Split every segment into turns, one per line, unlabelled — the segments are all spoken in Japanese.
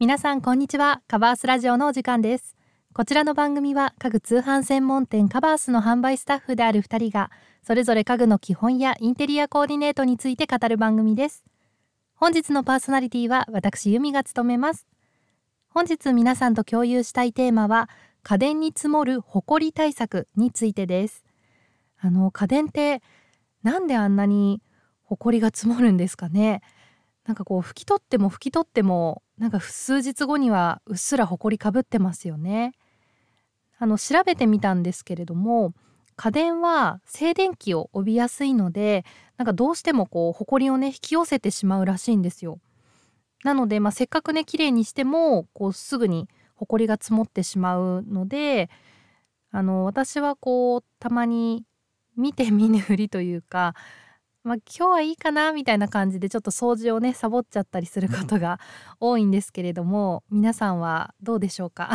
皆さんこんにちは。カバースラジオのお時間です。こちらの番組は家具通販専門店カバースの販売スタッフである2人がそれぞれ家具の基本やインテリアコーディネートについて語る番組です。本日のパーソナリティは私由美が務めます。本日皆さんと共有したいテーマは家電に積もるホコリ対策についてです。あの家電ってなんであんなにホコリが積もるんですかね。なんかこう拭き取っても拭き取ってもなんか数日後にはうっすらほこりかぶってますよね。あの調べてみたんですけれども家電は静電気を帯びやすいのでなんかどうしてもこうほこりをね引き寄せてしまうらしいんですよ。なので、まあ、せっかくね綺麗にしてもこうすぐにほこりが積もってしまうのであの私はこうたまに見て見ぬふりというかまあ、今日はいいかなみたいな感じでちょっと掃除をねサボっちゃったりすることが多いんですけれども皆さんはどうでしょうか？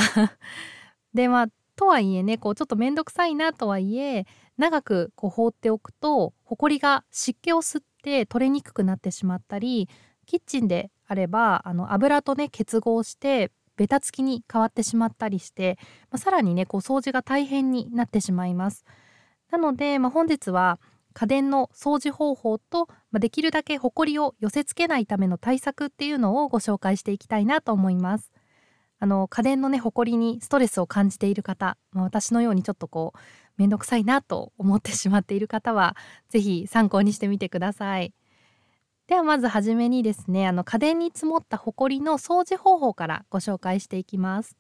でまあとはいえねこうちょっと面倒くさいなとはいえ長くこう放っておくとほこりが湿気を吸って取れにくくなってしまったりキッチンであればあの油とね結合してベタつきに変わってしまったりして、まあ、さらにねこう掃除が大変になってしまいます。なので、まあ、本日は家電の掃除方法と、まあ、できるだけホコリを寄せ付けないための対策っていうのをご紹介していきたいなと思います。あの家電のねホコリにストレスを感じている方、まあ、私のようにちょっとこう面倒くさいなと思ってしまっている方は是非参考にしてみてください。ではまずはじめにですねあの家電に積もったホコリの掃除方法からご紹介していきます。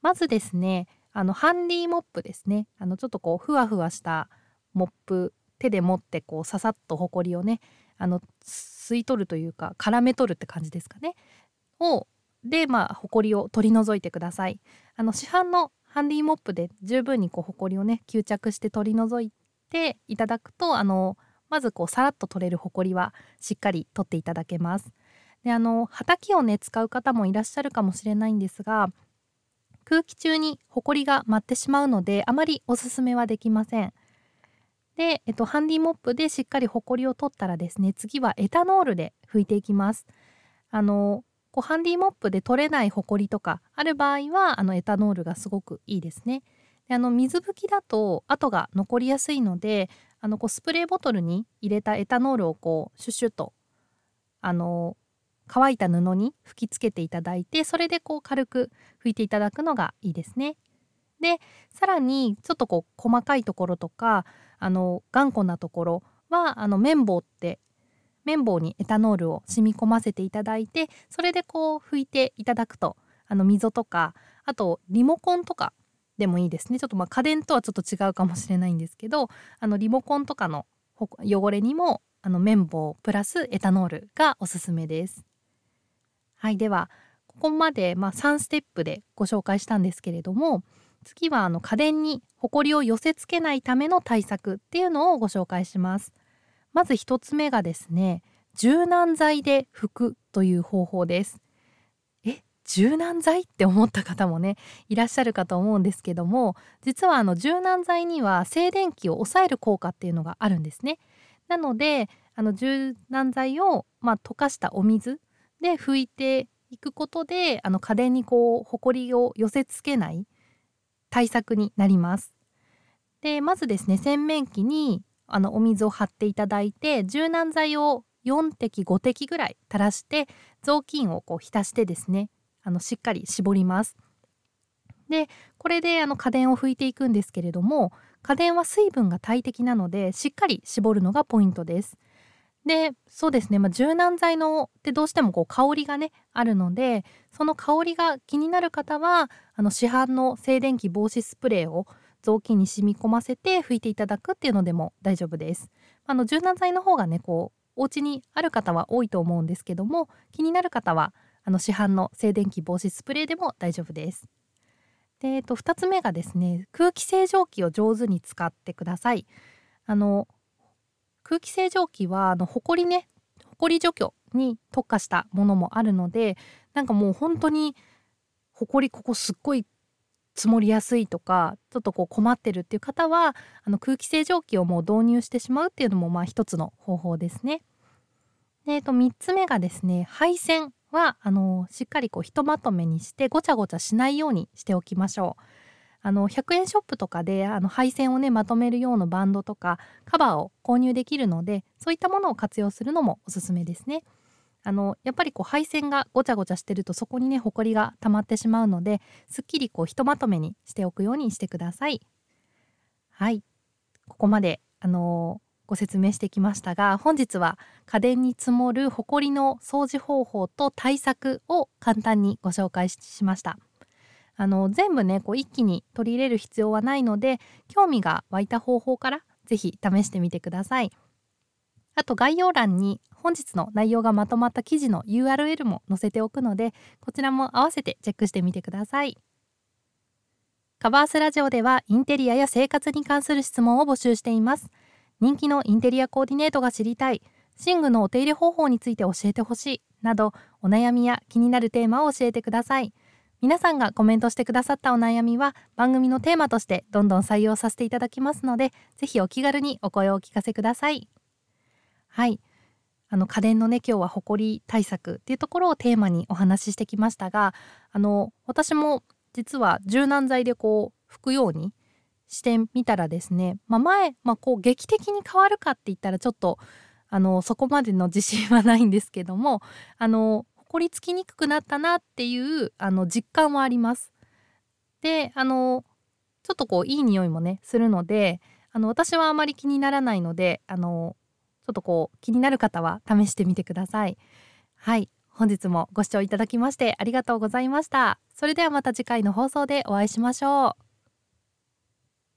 まずですねあのハンディモップですねあのちょっとこうふわふわしたモップ手で持ってこうささっとほこりをねあの吸い取るというか絡め取るって感じですかね。をでまあほこりを取り除いてください。あの市販のハンディモップで十分にこうほこりをね吸着して取り除いていただくとあのまずこうさらっと取れるほこりはしっかり取っていただけます。であのはたきをね使う方もいらっしゃるかもしれないんですが空気中にほこりが舞ってしまうのであまりおすすめはできません。で、えっと、ハンディモップでしっかりホコリを取ったらですね次はエタノールで拭いていきますあのこうハンディモップで取れないホコリとかある場合はあのエタノールがすごくいいですねであの水拭きだと跡が残りやすいのであのこうスプレーボトルに入れたエタノールをこうシュッシュッとあの乾いた布に吹きつけていただいてそれでこう軽く拭いていただくのがいいですね。でさらにちょっとこう細かいところとかあの頑固なところはあの綿棒って綿棒にエタノールを染み込ませていただいてそれでこう拭いていただくとあの溝とかあとリモコンとかでもいいですねちょっとまあ家電とはちょっと違うかもしれないんですけどあのリモコンとかの汚れにもあの綿棒プラスエタノールがおすすめです。はいではここまで、まあ、3ステップでご紹介したんですけれども次はあの家電にホコリを寄せ付けないための対策っていうのをご紹介します。まず1つ目がですね柔軟剤で拭くという方法です。え柔軟剤って思った方もねいらっしゃるかと思うんですけども実はあの柔軟剤には静電気を抑える効果っていうのがあるんですね。なのであの柔軟剤を、まあ、溶かしたお水で拭いていくことであの家電にこうホコリを寄せ付けない対策になります。でまずですね洗面器にあのお水を張っていただいて柔軟剤を4滴5滴ぐらい垂らして雑巾をこう浸してですねあのしっかり絞ります。でこれであの家電を拭いていくんですけれども家電は水分が大敵なのでしっかり絞るのがポイントです。でそうですね、まあ、柔軟剤のってどうしてもこう香りがねあるのでその香りが気になる方はあの市販の静電気防止スプレーを雑巾に染み込ませて拭いていただくっていうのでも大丈夫です。あの柔軟剤の方がねこうお家にある方は多いと思うんですけども気になる方はあの市販の静電気防止スプレーでも大丈夫です。で、えっと、2つ目がですね空気清浄機を上手に使ってください。あの空気清浄機はあのホコリねホコリ除去に特化したものもあるのでなんかもう本当にホコリここすっごい積もりやすいとかちょっとこう困ってるっていう方はあの空気清浄機をもう導入してしまうっていうのもまあ一つの方法ですね。で、えっと、3つ目がですね配線はあのしっかりこうひとまとめにしてごちゃごちゃしないようにしておきましょう。あの100円ショップとかであの配線をねまとめる用のバンドとかカバーを購入できるのでそういったものを活用するのもおすすめですね。あのやっぱりこう配線がごちゃごちゃしてるとそこにねほこりが溜まってしまうのですっきりこうひとまとめにしておくようにしてください。はいここまであのご説明してきましたが本日は家電に積もるホコリの掃除方法と対策を簡単にご紹介しましたあの全部ねこう一気に取り入れる必要はないので興味が湧いた方法から是非試してみてください。あと概要欄に本日の内容がまとまった記事の URL も載せておくのでこちらも合わせてチェックしてみてください。カバースラジオではインテリアや生活に関する質問を募集しています。人気のインテリアコーディネートが知りたい。寝具のお手入れ方法について教えてほしい。などお悩みや気になるテーマを教えてください。皆さんがコメントしてくださったお悩みは番組のテーマとしてどんどん採用させていただきますのでぜひお気軽にお声をお聞かせください。はい。あの家電のね今日はホコリ対策っていうところをテーマにお話ししてきましたがあの私も実は柔軟剤でこう拭くようにしてみたらですね、まあ、前、まあ、こう劇的に変わるかって言ったらちょっとあのそこまでの自信はないんですけどもあのほりつきにくくなったなっていうあの実感はあります。であのちょっとこういい匂いもねするのであの私はあまり気にならないのであのちょっとこう気になる方は試してみてください。はい本日もご視聴いただきましてありがとうございました。それではまた次回の放送でお会いしましょう。